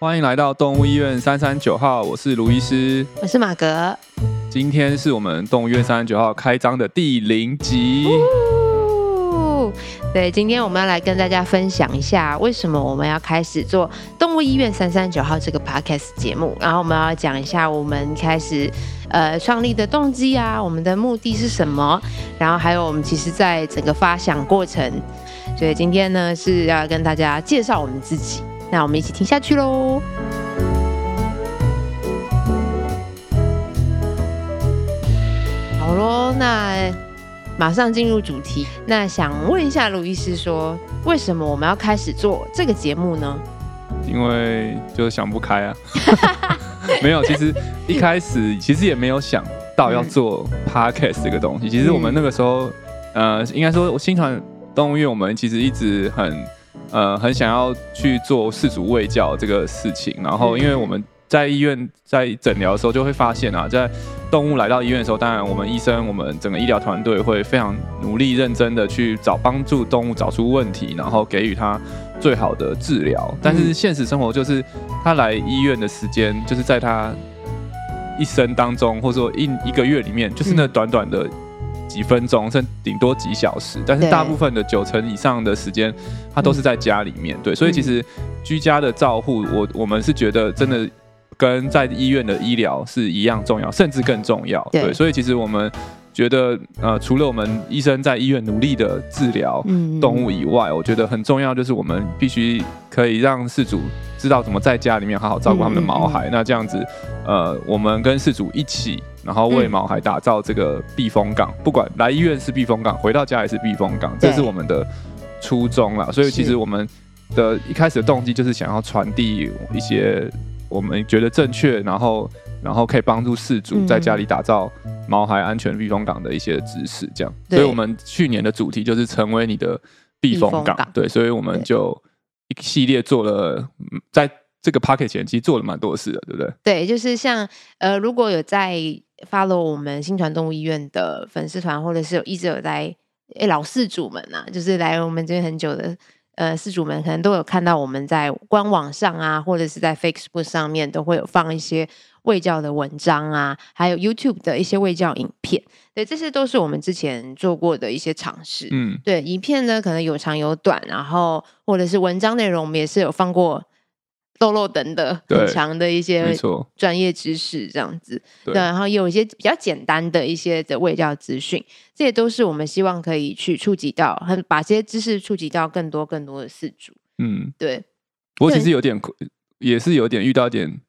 欢迎来到动物医院三三九号，我是卢医师，我是马格。今天是我们动物医院三三九号开张的第零集。对，今天我们要来跟大家分享一下，为什么我们要开始做动物医院三三九号这个 podcast 节目，然后我们要讲一下我们开始呃创立的动机啊，我们的目的是什么，然后还有我们其实在整个发想过程，所以今天呢是要跟大家介绍我们自己。那我们一起听下去喽。好喽，那马上进入主题。那想问一下卢医师说，为什么我们要开始做这个节目呢？因为就是想不开啊。没有，其实一开始其实也没有想到要做 podcast 这个东西。其实我们那个时候，呃，应该说新传动物园，我们其实一直很。呃，很想要去做四主卫教这个事情，然后因为我们在医院在诊疗的时候就会发现啊，在动物来到医院的时候，当然我们医生、我们整个医疗团队会非常努力、认真的去找帮助动物找出问题，然后给予它最好的治疗。但是现实生活就是，他来医院的时间就是在他一生当中，或者说一一个月里面，就是那短短的。几分钟，甚至顶多几小时，但是大部分的九成以上的时间，他都是在家里面。对，所以其实居家的照护，我我们是觉得真的跟在医院的医疗是一样重要，甚至更重要。对，所以其实我们觉得，呃，除了我们医生在医院努力的治疗动物以外，我觉得很重要就是我们必须可以让事主知道怎么在家里面好好照顾他们的毛孩。那这样子，呃，我们跟事主一起。然后为毛孩打造这个避风港，嗯、不管来医院是避风港，回到家也是避风港，这是我们的初衷啦。所以其实我们的一开始的动机就是想要传递一些我们觉得正确，然后然后可以帮助事主在家里打造毛孩安全避风港的一些知识，这样。所以我们去年的主题就是成为你的避风港，对，所以我们就一系列做了在这个 Podcast 前期做了蛮多事的，对不对？对，就是像呃，如果有在。follow 我们新传动物医院的粉丝团，或者是有一直有在诶老事主们呐、啊，就是来我们这边很久的呃事主们，可能都有看到我们在官网上啊，或者是在 Facebook 上面都会有放一些卫教的文章啊，还有 YouTube 的一些卫教影片，对，这些都是我们之前做过的一些尝试。嗯，对，影片呢可能有长有短，然后或者是文章内容，我们也是有放过。漏漏等的很强的一些专业知识，这样子，对，然后有一些比较简单的一些的卫教资讯，这些都是我们希望可以去触及到，很把这些知识触及到更多更多的饲主。嗯，对。不过其实有点，也是有点遇到一点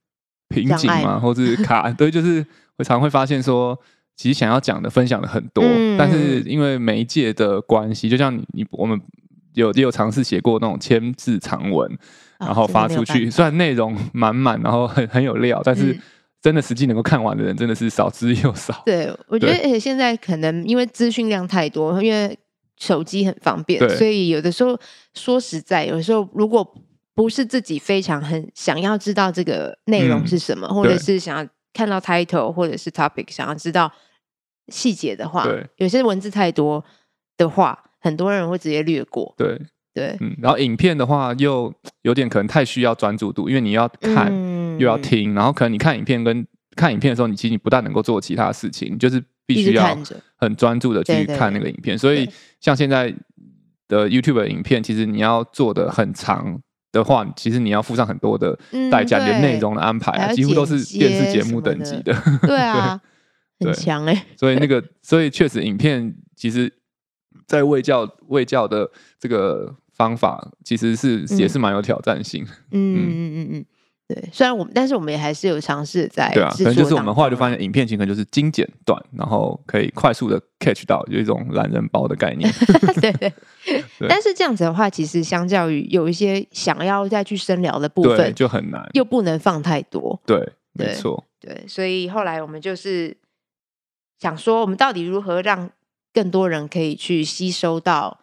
瓶颈嘛，或者是卡，对，就是我常会发现说，其实想要讲的分享的很多，嗯，但是因为媒介的关系，就像你你我们有也有尝试写过那种千字长文。然后发出去，虽然内容满满，然后很很有料，但是真的实际能够看完的人真的是少之又少。对，我觉得而且现在可能因为资讯量太多，因为手机很方便，所以有的时候说实在，有的时候如果不是自己非常很想要知道这个内容是什么，嗯、或者是想要看到 title 或者是 topic，想要知道细节的话，有些文字太多的话，很多人会直接略过。对。对，嗯，然后影片的话又有点可能太需要专注度，因为你要看、嗯、又要听，然后可能你看影片跟看影片的时候，你其实你不大能够做其他事情，就是必须要很专注的去看那个影片。所以像现在的 YouTube 的影片，其实你要做的很长的话，其实你要付上很多的代价，连内容的安排、啊、几乎都是电视节目等级的。对啊，对很强哎、欸。所以那个，所以确实影片其实，在卫教卫教的这个。方法其实是也是蛮有挑战性，嗯嗯嗯嗯嗯，对。虽然我们，但是我们也还是有尝试在对啊，可能就是我们后来就发现，影片情可能就是精简短，然后可以快速的 catch 到，有一种懒人包的概念。对，对 对。但是这样子的话，其实相较于有一些想要再去深聊的部分，就很难，又不能放太多。对，没错。对，所以后来我们就是想说，我们到底如何让更多人可以去吸收到。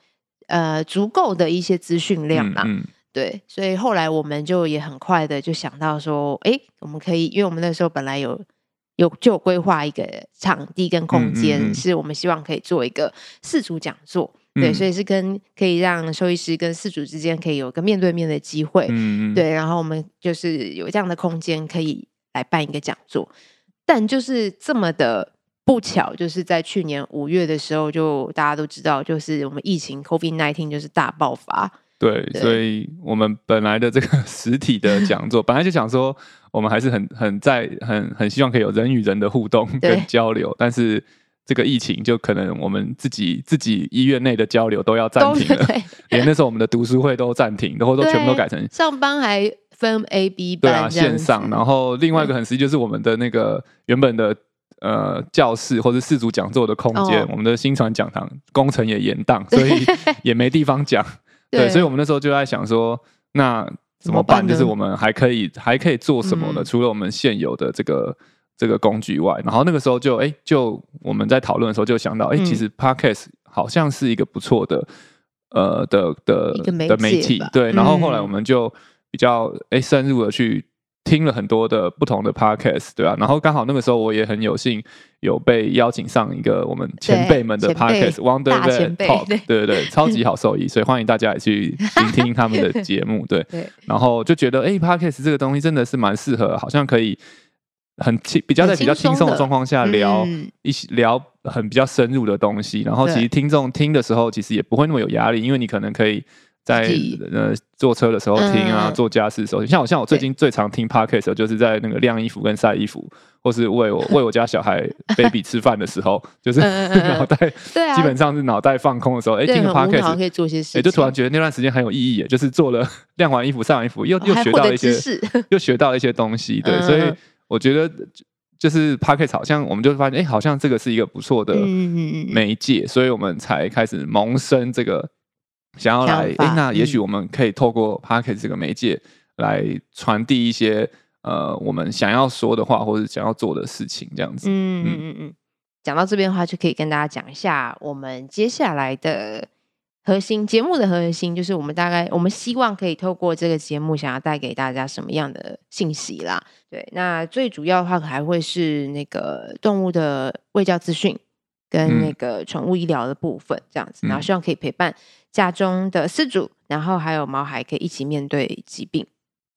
呃，足够的一些资讯量嘛，嗯嗯、对，所以后来我们就也很快的就想到说，哎，我们可以，因为我们那时候本来有有就规划一个场地跟空间，嗯嗯嗯、是我们希望可以做一个四组讲座。对，所以是跟可以让兽医师跟四组之间可以有个面对面的机会，嗯，对，然后我们就是有这样的空间可以来办一个讲座，但就是这么的不巧，就是在去年五月的时候，就大家都知道，就是我们疫情 COVID nineteen 就是大爆发。对，对，所以我们本来的这个 实体的讲座，本来就想说，我们还是很很在很很希望可以有人与人的互动跟交流，但是这个疫情就可能我们自己自己医院内的交流都要暂停了，连那时候我们的读书会都暂停，然后都全部都改成上班还分 A B 班，对啊，线上，然后另外一个很实际就是我们的那个原本的呃教室或者四组讲座的空间，哦、我们的新传讲堂工程也延宕，所以 也没地方讲。对，所以我们那时候就在想说，那怎么办？就是我们还可以还可以做什么呢？除了我们现有的这个这个工具外，然后那个时候就哎，就我们在讨论的时候就想到，哎，其实 Podcast 好像是一个不错的呃的的的媒体，对。然后后来我们就比较哎深入的去。听了很多的不同的 podcast，对啊，然后刚好那个时时候我也很有幸有被邀请上一个我们前辈们的 podcast，Wonder Vet Talk，对对对，超级好受益，所以欢迎大家也去聆听他们的节目，对，对。然后就觉得哎，podcast 这个东西真的是蛮适合，好像可以很轻，比较在比较轻松的状况下聊一起聊很比较深入的东西，然后其实听众听的时候其实也不会那么有压力，因为你可能可以。在呃坐车的时候听啊，做家事的时候，像我像我最近最常听 podcast 就是在那个晾衣服跟晒衣服，或是喂我 喂我家小孩 baby 吃饭的时候，就是脑袋基本上是脑袋放空的时候，哎，听个 podcast 可以做些事，哎，就突然觉得那段时间很有意义，就是做了 晾完衣服、晒完衣服，又又学到一些，又学到一些东西，对，所以我觉得就是 podcast 好像我们就发现，哎，好像这个是一个不错的媒介，所以我们才开始萌生这个。想要来，哎，那也许我们可以透过 Podcast 这个媒介来传递一些呃我们想要说的话，或者想要做的事情，这样子。嗯嗯嗯嗯。讲到这边的话，就可以跟大家讲一下我们接下来的核心节目的核心，就是我们大概我们希望可以透过这个节目，想要带给大家什么样的信息啦？对，那最主要的话还会是那个动物的喂教资讯跟那个宠物医疗的部分，这样子，然后希望可以陪伴。家中的饲主，然后还有毛孩可以一起面对疾病，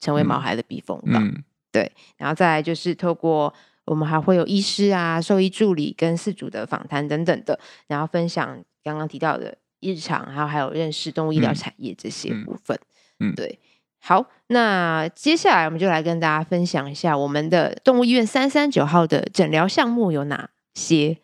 成为毛孩的避风港。嗯、对，然后再来就是透过我们还会有医师啊、兽医助理跟饲主的访谈等等的，然后分享刚刚提到的日常，然后还有认识动物医疗产业这些部分。嗯，对。好，那接下来我们就来跟大家分享一下我们的动物医院三三九号的诊疗项目有哪些。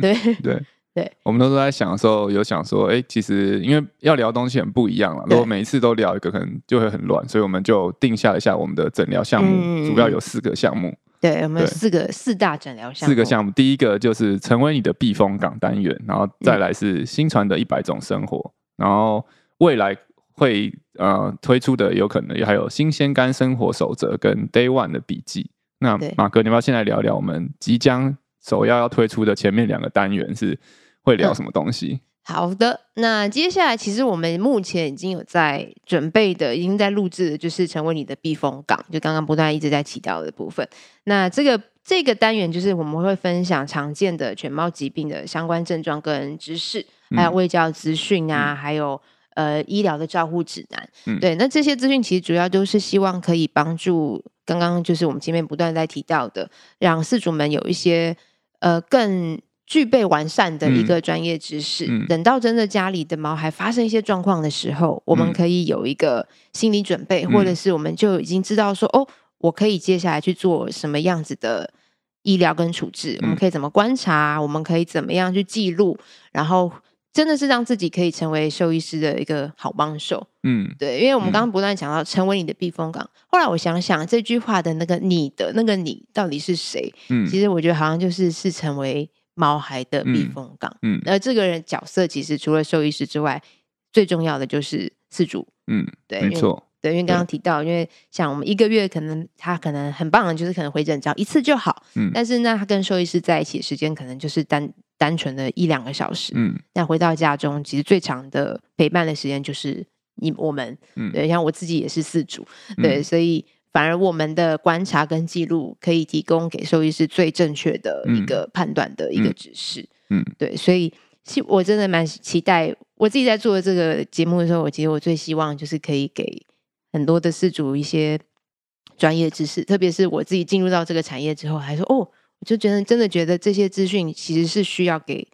对 对。对，我们都在想的时候，有想说，哎，其实因为要聊东西很不一样了，如果每一次都聊一个，可能就会很乱，所以我们就定下了一下我们的诊疗项目，嗯、主要有四个项目。对，我们有四个四大诊疗项目。四个项目，第一个就是成为你的避风港单元，然后再来是新传的一百种生活，然后未来会呃推出的有可能也还有新鲜干生活守则跟 Day One 的笔记。那马哥，你要不要现在聊聊我们即将首要要推出的前面两个单元是？会聊什么东西？嗯，好的，那接下来其实我们目前已经有在准备的，已经在录制的，就是成为你的避风港，就刚刚不断一直在提到的部分。那这个这个单元就是我们会分享常见的犬猫疾病的相关症状跟知识，还有卫教资讯啊，嗯、还有呃医疗的照护指南。嗯、对，那这些资讯其实主要都是希望可以帮助刚刚就是我们前面不断在提到的，让饲主们有一些呃更。具备完善的一个专业知识，嗯。嗯、等到真的家里的毛孩发生一些状况的时候，我们可以有一个心理准备，嗯、或者是我们就已经知道说，哦，我可以接下来去做什么样子的医疗跟处置，嗯、我们可以怎么观察，我们可以怎么样去记录，然后真的是让自己可以成为兽医师的一个好帮手。嗯，对，因为我们刚刚不断讲到成为你的避风港，后来我想想这句话的那个你的那个你到底是谁？嗯，其实我觉得好像就是是成为。毛孩的避风港，嗯，而这个人角色其实除了兽医师之外，最重要的就是饲主，嗯，对，没错，对，因为刚刚提到，因为像我们一个月可能他可能很棒的，就是可能回诊只要一次就好，嗯，但是呢他跟兽医师在一起的时间可能就是单单纯的一两个小时，嗯，那回到家中，其实最长的陪伴的时间就是你我们，嗯，对，像我自己也是四主，对，所以。反而我们的观察跟记录可以提供给兽医师最正确的一个判断的一个指示。嗯，嗯对，所以，我真的蛮期待我自己在做这个节目的时候，我其实我最希望就是可以给很多的饲主一些专业知识，特别是我自己进入到这个产业之后，还说哦，我就觉得真的觉得这些资讯其实是需要给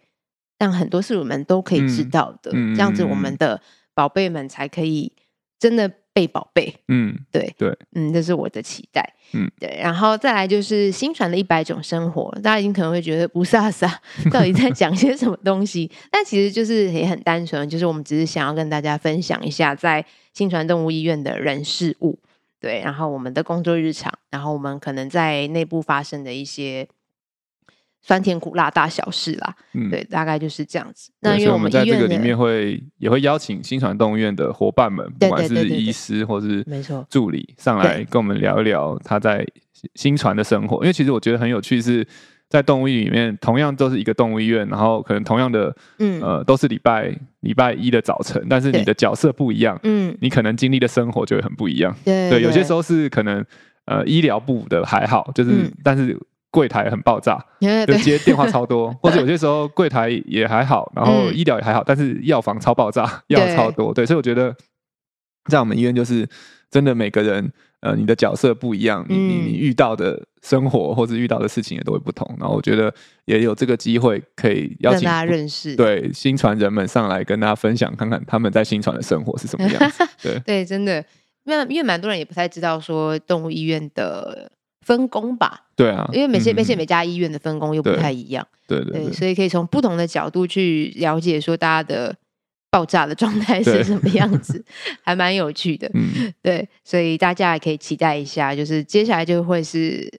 让很多饲主们都可以知道的，嗯、这样子我们的宝贝们才可以真的被宝贝。嗯，对对，嗯，这是我的期待。嗯，对，然后再来就是新传的一百种生活，大家已经可能会觉得不飒飒，到底在讲些什么东西？但其实就是也很单纯，就是我们只是想要跟大家分享一下在新传动物医院的人事物，对，然后我们的工作日常，然后我们可能在内部发生的一些酸甜苦辣大小事啦，嗯，对，大概就是这样子。那因为我们在这个里面会也会邀请新传动物医院的伙伴们，不管是医师或是没错助理上来跟我们聊一聊他在新传的生活。因为其实我觉得很有趣，是在动物里面，同样都是一个动物医院，然后可能同样的，嗯呃，都是礼拜礼拜一的早晨，但是你的角色不一样，嗯，你可能经历的生活就会很不一样。对，对，有些时候是可能呃医疗部的还好，就是、嗯、但是。柜台很爆炸，就接电话超多，或者有些时候柜台也还好，然后医疗也还好，但是药房超爆炸，药超多，对，所以我觉得在我们医院就是真的每个人，呃，你的角色不一样，你你你遇到的生活或者遇到的事情也都会不同，然后我觉得也有这个机会可以邀请大家认识，对，新传人们上来跟大家分享，看看他们在新传的生活是什么样子，对。对，真的，因为因为蛮多人也不太知道说动物医院的。分工吧，对啊，因为每些每些每家医院的分工又不太一样，对对对，所以可以从不同的角度去了解说大家的爆炸的状态是什么样子，还蛮有趣的，嗯，对，所以大家也可以期待一下，就是接下来就会是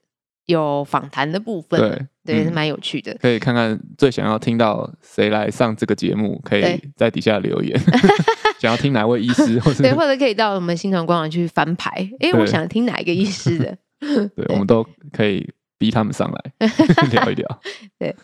有访谈的部分，对对，是蛮有趣的，可以看看最想要听到谁来上这个节目，可以在底下留言，想要听哪位医师，或者对，或者可以到我们新传官网去翻牌，哎，我想听哪一个医师的。对，我们都可以逼他们上来 聊一聊。对，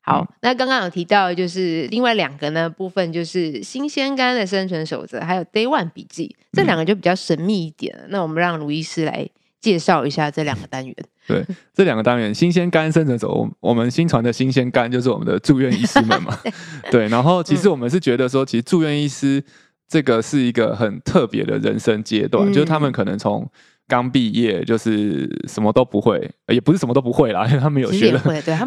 好，嗯、那刚刚有提到，就是另外两个呢部分，就是新鲜肝的生存守则，还有 Day One 笔记，这两个就比较神秘一点。嗯、那我们让卢医师来介绍一下这两个单元。对，这两个单元，新鲜肝生存守则，我我们新传的新鲜肝就是我们的住院医师们嘛。对，然后其实我们是觉得说，其实住院医师这个是一个很特别的人生阶段，嗯、就是他们可能从刚毕业就是什么都不会，也不是什么都不会啦，因 为他们有学了，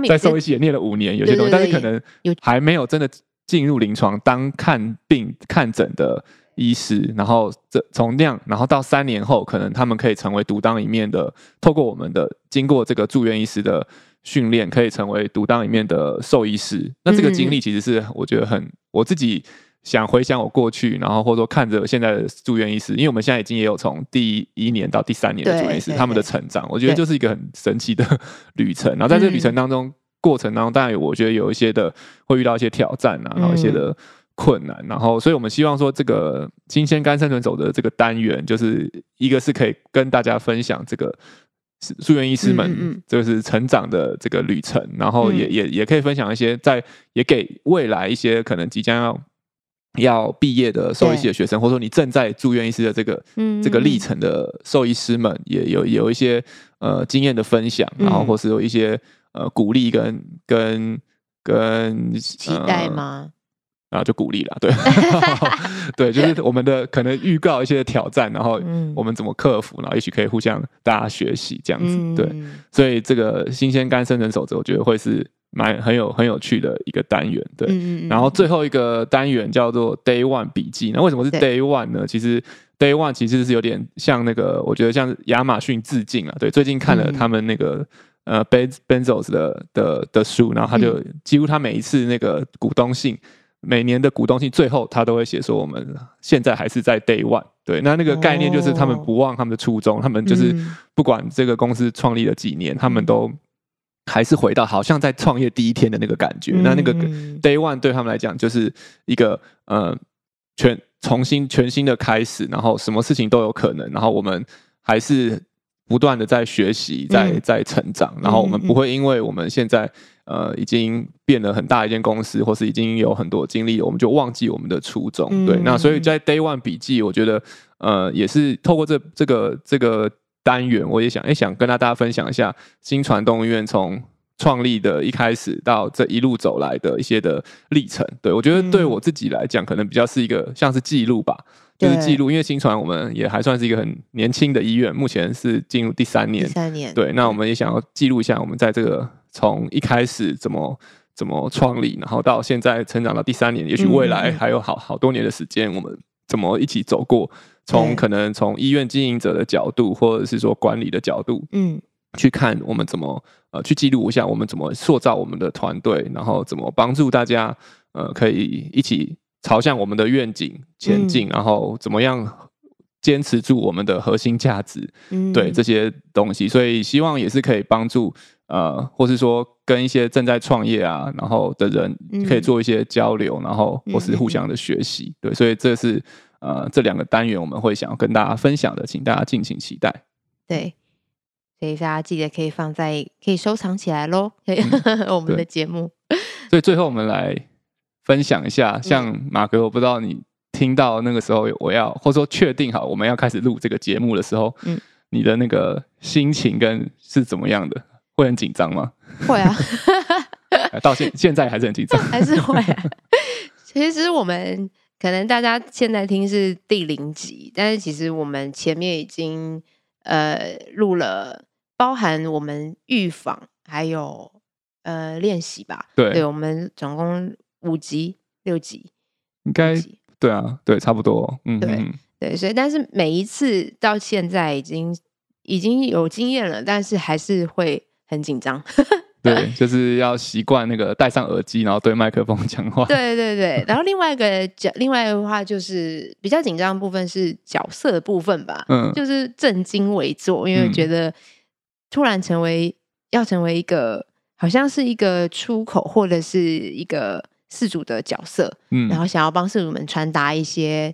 在兽医系也念了五年，有些东西，但是可能还没有真的进入临床当看病看诊的医师，然后这从那样，然后到三年后，可能他们可以成为独当一面的，透过我们的经过这个住院医师的训练，可以成为独当一面的兽医师。那这个经历其实是我觉得很我自己。想回想我过去，然后或者说看着现在的住院医师，因为我们现在已经也有从第一年到第三年的住院医师，他们的成长，我觉得就是一个很神奇的 旅程。然后在这个旅程当中，嗯、过程当中，当然我觉得有一些的会遇到一些挑战啊，然后一些的困难。然后，所以我们希望说，这个新鲜肝生存走的这个单元，就是一个是可以跟大家分享这个住院医师们就是成长的这个旅程，然后也也也可以分享一些在也给未来一些可能即将要。要毕业的兽医系的学生，或者说你正在住院医师的这个这个历程的兽医师们，也有有一些呃经验的分享，然后或是有一些呃鼓励跟跟跟期待吗？然后就鼓励了，对。对，就是我们的可能预告一些挑战，然后我们怎么克服，然后也许可以互相大家学习这样子，对，所以这个新鲜肝生存守则，我觉得会是。蛮很有很有趣的一个单元，对。嗯嗯，然后最后一个单元叫做 Day One 笔记。那为什么是 Day One 呢？其实 Day One 其实是有点像那个，我觉得像亚马逊致敬啊。对，最近看了他们那个、嗯、呃 Ben Benzos 的的的书，然后他就几乎他每一次那个股东信，每年的股东信最后他都会写说我们现在还是在 Day One。对，那那个概念就是他们不忘他们的初衷，他们就是不管这个公司创立了几年，他们都。还是回到好像在创业第一天的那个感觉，嗯、那那个 day one 对他们来讲就是一个呃全重新全新的开始，然后什么事情都有可能，然后我们还是不断的在学习，在在成长，然后我们不会因为我们现在呃已经变了很大一间公司，或是已经有很多经历，我们就忘记我们的初衷。嗯、对，那所以在 day one 笔记，我觉得呃也是透过这这个这个。单元我也想，哎，想跟大家分享一下新传动物医院从创立的一开始到这一路走来的一些的历程。对，我觉得对我自己来讲，可能比较是一个像是记录吧，就是记录。因为新传我们也还算是一个很年轻的医院，目前是进入第三年。第三年。对，那我们也想要记录一下我们在这个从一开始怎么怎么创立，然后到现在成长到第三年，也许未来还有好好多年的时间，我们怎么一起走过。从可能从医院经营者的角度，或者是说管理的角度，嗯，去看我们怎么呃去记录一下我们怎么塑造我们的团队，然后怎么帮助大家呃可以一起朝向我们的愿景前进，嗯、然后怎么样坚持住我们的核心价值，嗯，对这些东西，所以希望也是可以帮助呃，或是说跟一些正在创业啊，然后的人可以做一些交流，然后或是互相的学习，对，所以这是。呃，这两个单元我们会想要跟大家分享的，请大家敬请期待。对，所以大家记得可以放在，可以收藏起来喽。嗯、我们的节目。所以最后我们来分享一下，像马哥，我不知道你听到那个时候我要，或者说确定好我们要开始录这个节目的时候，嗯，你的那个心情跟是怎么样的？会很紧张吗？会啊，到现现在还是很紧张，还是会啊。其实我们。可能大家现在听是第零集，但是其实我们前面已经呃录了，包含我们预防还有呃练习吧。对，对，我们总共五集六集，应该对啊，对，差不多。嗯，对对，所以但是每一次到现在已经已经有经验了，但是还是会很紧张。对，就是要习惯那个戴上耳机，然后对麦克风讲话。对对对，然后另外一个角，另外一个话就是比较紧张的部分是角色的部分吧。嗯，就是正襟危坐，因为觉得突然成为要成为一个好像是一个出口或者是一个事主的角色，嗯，然后想要帮事主们传达一些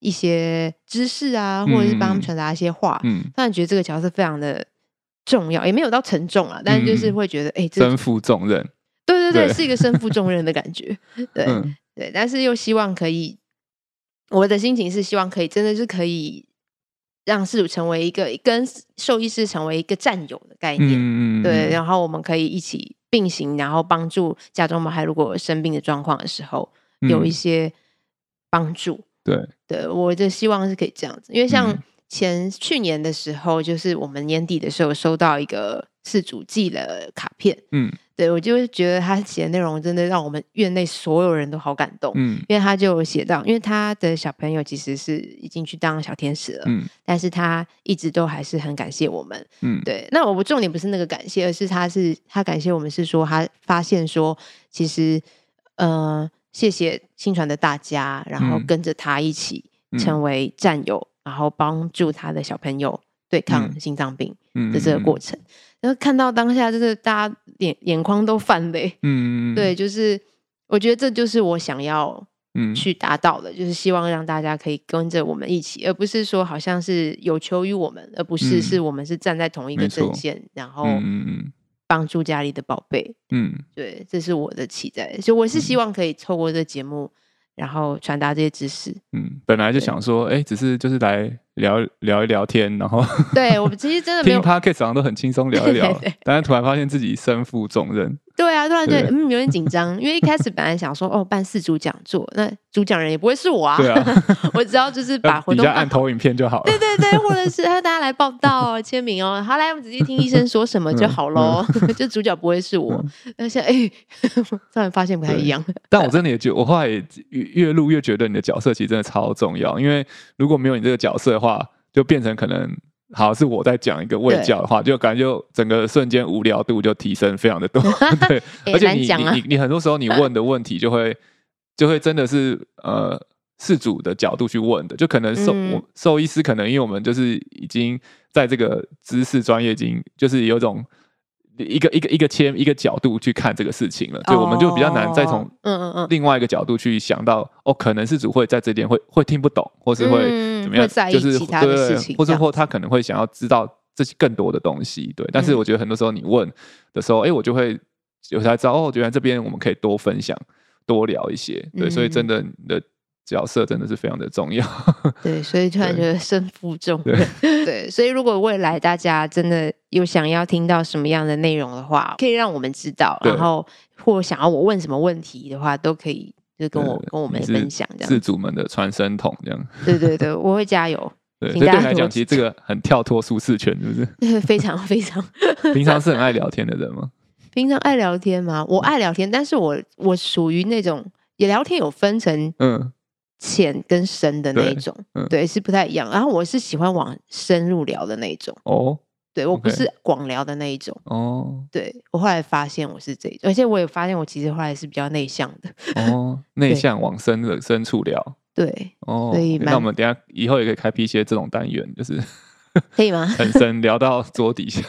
一些知识啊，或者是帮他们传达一些话，嗯，突然觉得这个角色非常的。重要也没有到沉重啊，但是就是会觉得，哎、嗯，身负重任，对对对，对。是一个身负重任的感觉，对、嗯、对，但是又希望可以，我的心情是希望可以，真的是可以让饲主成为一个跟兽医师成为一个战友的概念，嗯、对，然后我们可以一起并行，然后帮助家中毛孩如果生病的状况的时候，有一些帮助，嗯、对。对，我的希望是可以这样子，因为像。嗯前去年的时候，就是我们年底的时候收到一个事主寄的卡片，嗯，对我就觉得他写的内容真的让我们院内所有人都好感动，嗯，因为他就写到，因为他的小朋友其实是已经去当小天使了，嗯，但是他一直都还是很感谢我们，嗯，对，那我重点不是那个感谢，而是他是他感谢我们是说他发现说，其实呃，谢谢新传的大家，然后跟着他一起成为战友。然后帮助他的小朋友对抗心脏病的这个过程，嗯嗯嗯、然后看到当下就是大家眼眼眶都泛泪，嗯，对，就是我觉得这就是我想要去达到的，嗯、就是希望让大家可以跟着我们一起，而不是说好像是有求于我们，而不是、嗯、是我们是站在同一个阵线，错然。后帮助家里的宝贝，嗯，对，这是我的期待，所以我是希望可以透过这个节目。然后传达这些知识。嗯，本来就想说，哎对，只是就是来聊聊一聊天，然后 对我们其实真的没有听 Podcast 好像都很轻松聊一聊，对对对，但是突然发现自己身负重任。对啊，突然觉得嗯有点紧张，因为一开始本来想说哦办四主讲座，那主讲人也不会是我啊，对啊，我只要就是把活动按投影片就好了，对对对，或者是大家来报道哦，签名哦，好来我们直接听医生说什么就好喽，就主角不会是我，但是哎，突然发现不太一样，但我真的也觉，我后来也越越录越觉得你的角色其实真的超重要，因为如果没有你这个角色的话，就变成可能。好，是我在讲一个卫教的话，就感觉就整个瞬间无聊度就提升非常的多，对，而且你你你你很多时候你问的问题就会就会真的是呃事主的角度去问的，就可能兽、嗯、兽医师可能因为我们就是已经在这个知识专业已经就是有种。一个一个一个切一个角度去看这个事情了，对，我们就比较难再从嗯嗯嗯另外一个角度去想到，哦，可能是主会在这点会会听不懂，或是会怎么样，就是对，或者或他可能会想要知道这些更多的东西，对。但是我觉得很多时候你问的时候，哎，我就会有才知道，哦，原来这边我们可以多分享、多聊一些，对。所以真的你的角色真的是非常的重要，对。所以突然觉得身负重任，对。所以如果未来大家真的。有想要听到什么样的内容的话，可以让我们知道，然后或想要我问什么问题的话，都可以就跟我跟我们分享这样。自主们的传声筒这样。对对对，我会加油。对，对你来讲，其实这个很跳脱舒适圈，是不是？非 常非常。平常是很爱聊天的人吗？平常爱聊天吗？我爱聊天，但是我我属于那种也聊天有分成嗯浅跟深的那一种，嗯、对，是不太一样。然后我是喜欢往深入聊的那一种哦。对，我不是广聊的那一种哦。对，我后来发现我是这种，而且我也发现我其实后来是比较内向的哦。内向往深的深处聊，对哦。所以那我们等下以后也可以开辟一些这种单元，就是可以吗？很深聊到桌底下，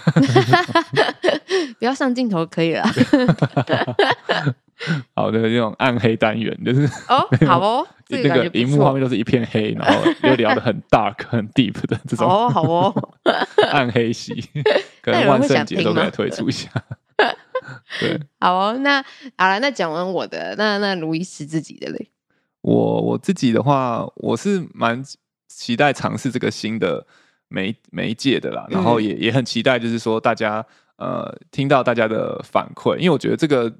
不要上镜头可以了。好的，这种暗黑单元就是哦，好哦，那个荧幕画面都是一片黑，然后又聊得很 dark、很 deep 的这种哦，好哦，暗黑系，可能万圣节都给他推出一下。对，好哦，那好了，那讲完我的，那那卢医师自己的嘞？我我自己的话，我是蛮期待尝试这个新的媒媒介的啦，然后也也很期待，就是说大家呃听到大家的反馈，因为我觉得这个。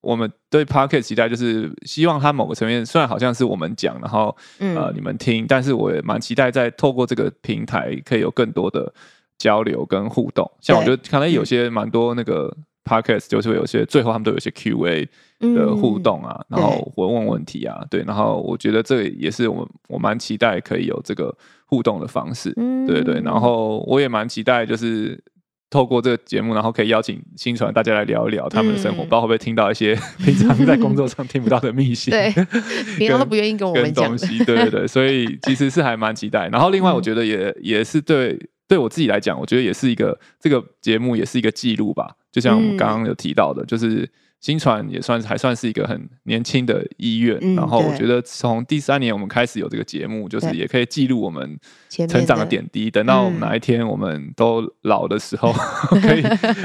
我们对 Podcast 期待就是希望它某个层面，虽然好像是我们讲，然后呃你们听，但是我也蛮期待在透过这个平台可以有更多的交流跟互动。像我觉得可能有些蛮多那个 Podcast 就是会有些最后他们都有些 Q&A 的互动啊，然后我问问题啊，对，然后我觉得这也是我们我蛮期待可以有这个互动的方式，对对，然后我也蛮期待就是。透过这个节目，然后可以邀请新传大家来聊一聊他们的生活，嗯、不知道会不会听到一些 平常在工作上听不到的秘辛。对，平常都不愿意跟我们讲东西。对对对，所以其实是还蛮期待。然后另外，我觉得也、嗯、也是对对我自己来讲，我觉得也是一个这个节目也是一个记录吧。就像我们刚刚有提到的，就是。薪传也算是还算是一个很年轻的医院，嗯、然后我觉得从第三年我们开始有这个节目，就是也可以记录我们成长的点滴。等到哪一天我们都老的时候，嗯、可以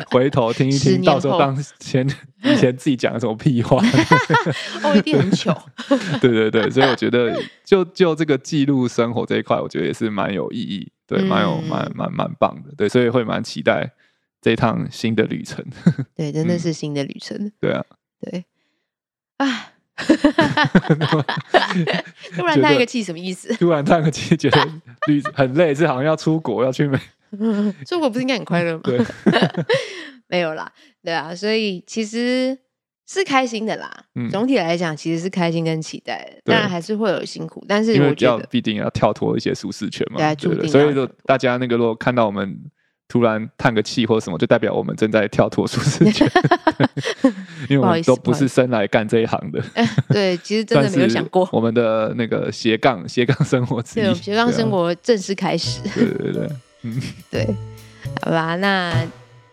回头听一听，到时候当前以前自己讲的什么屁话，哦，一定很糗。对对对，所以我觉得就就这个记录生活这一块，我觉得也是蛮有意义，对，蛮有蛮蛮蛮棒的，对，所以会蛮期待。这一趟新的旅程，对，真的是新的旅程。嗯、对啊，对，啊，突然叹个气，什么意思？突然叹个气，觉得旅很累，是好像要出国，要去美。出国不是应该很快乐吗？对，没有啦，对啊，所以其实是开心的啦。嗯、总体来讲，其实是开心跟期待的，当然还是会有辛苦，但是我觉得必定要跳脱一些舒适圈嘛。对，对，对，所以说大家那个如果看到我们。突然叹个气或者什么，就代表我们正在跳脱舒适圈，因为我们都不是生来干这一行的。对，其实真的没有想过我们的那个斜杠斜杠生活之一，斜杠生活正式开始。对对对，嗯，对，好吧，那。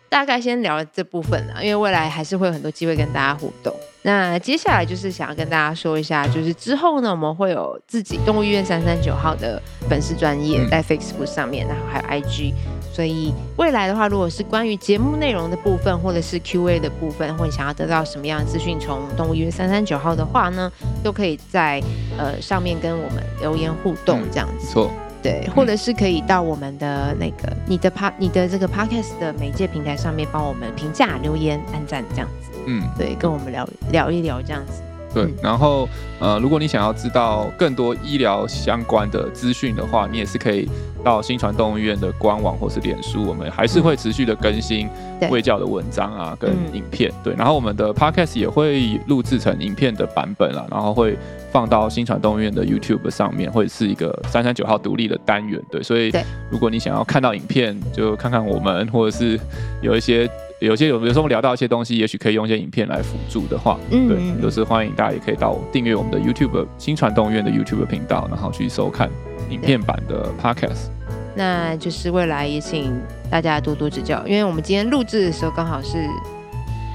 大概先聊这部分了，因为未来还是会有很多机会跟大家互动。那接下来就是想要跟大家说一下，就是之后呢，我们会有自己动物医院三三九号的粉丝专业在 Facebook 上面，然后还有 IG。所以未来的话，如果是关于节目内容的部分，或者是 QA 的部分，或者想要得到什么样的资讯，从动物医院三三九号的话呢，都可以在呃上面跟我们留言互动，这样子。错。对，或者是可以到我们的那个你的 p 你的这个 podcast 的媒介平台上面帮我们评价、留言、按赞这样子。嗯，对，跟我们聊聊一聊这样子。对，然后呃，如果你想要知道更多医疗相关的资讯的话，你也是可以到新传动物医院的官网或是脸书，我们还是会持续的更新卫教的文章啊，跟影片。对，然后我们的 podcast 也会录制成影片的版本啊，然后会放到新传动物医院的 YouTube 上面，会是一个三三九号独立的单元。对，所以如果你想要看到影片，就看看我们，或者是有一些。有些有有时候聊到一些东西，也许可以用一些影片来辅助的话，嗯，对，就是欢迎大家也可以到订阅我们的 YouTube 新传动院的 YouTube 频道，然后去收看影片版的 Podcast。那就是未来也请大家多多指教，因为我们今天录制的时候刚好是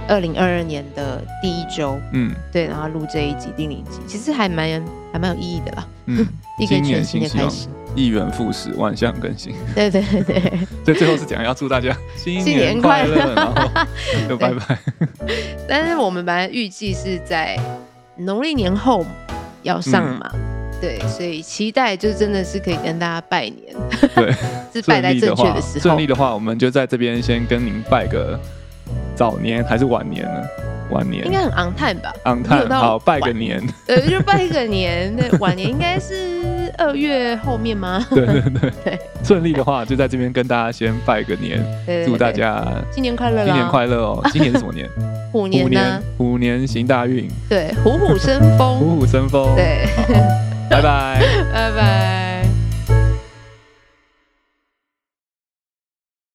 二零二二年的第一周，嗯，对，然后录这一集第零集，其实还蛮还蛮有意义的啦，嗯，一个全新的开始。一元复始，万象更新。对对对，所以最后是讲要祝大家新年快乐，然后就拜拜。但是我们本来预计是在农历年后要上嘛，对，所以期待就真的是可以跟大家拜年，对，是拜在正确的时候。顺利的话，我们就在这边先跟您拜个早年还是晚年呢？晚年应该很 on time 吧？on time 好，拜个年。对，就拜个年。那晚年应该是二月后面吗？对对对 对。顺利的话，就在这边跟大家先拜个年，祝大家新年快乐！新年快乐哦！今年是什么年？虎年虎年？虎年行大运。对，虎虎生风。虎虎生风。对。拜拜。拜拜。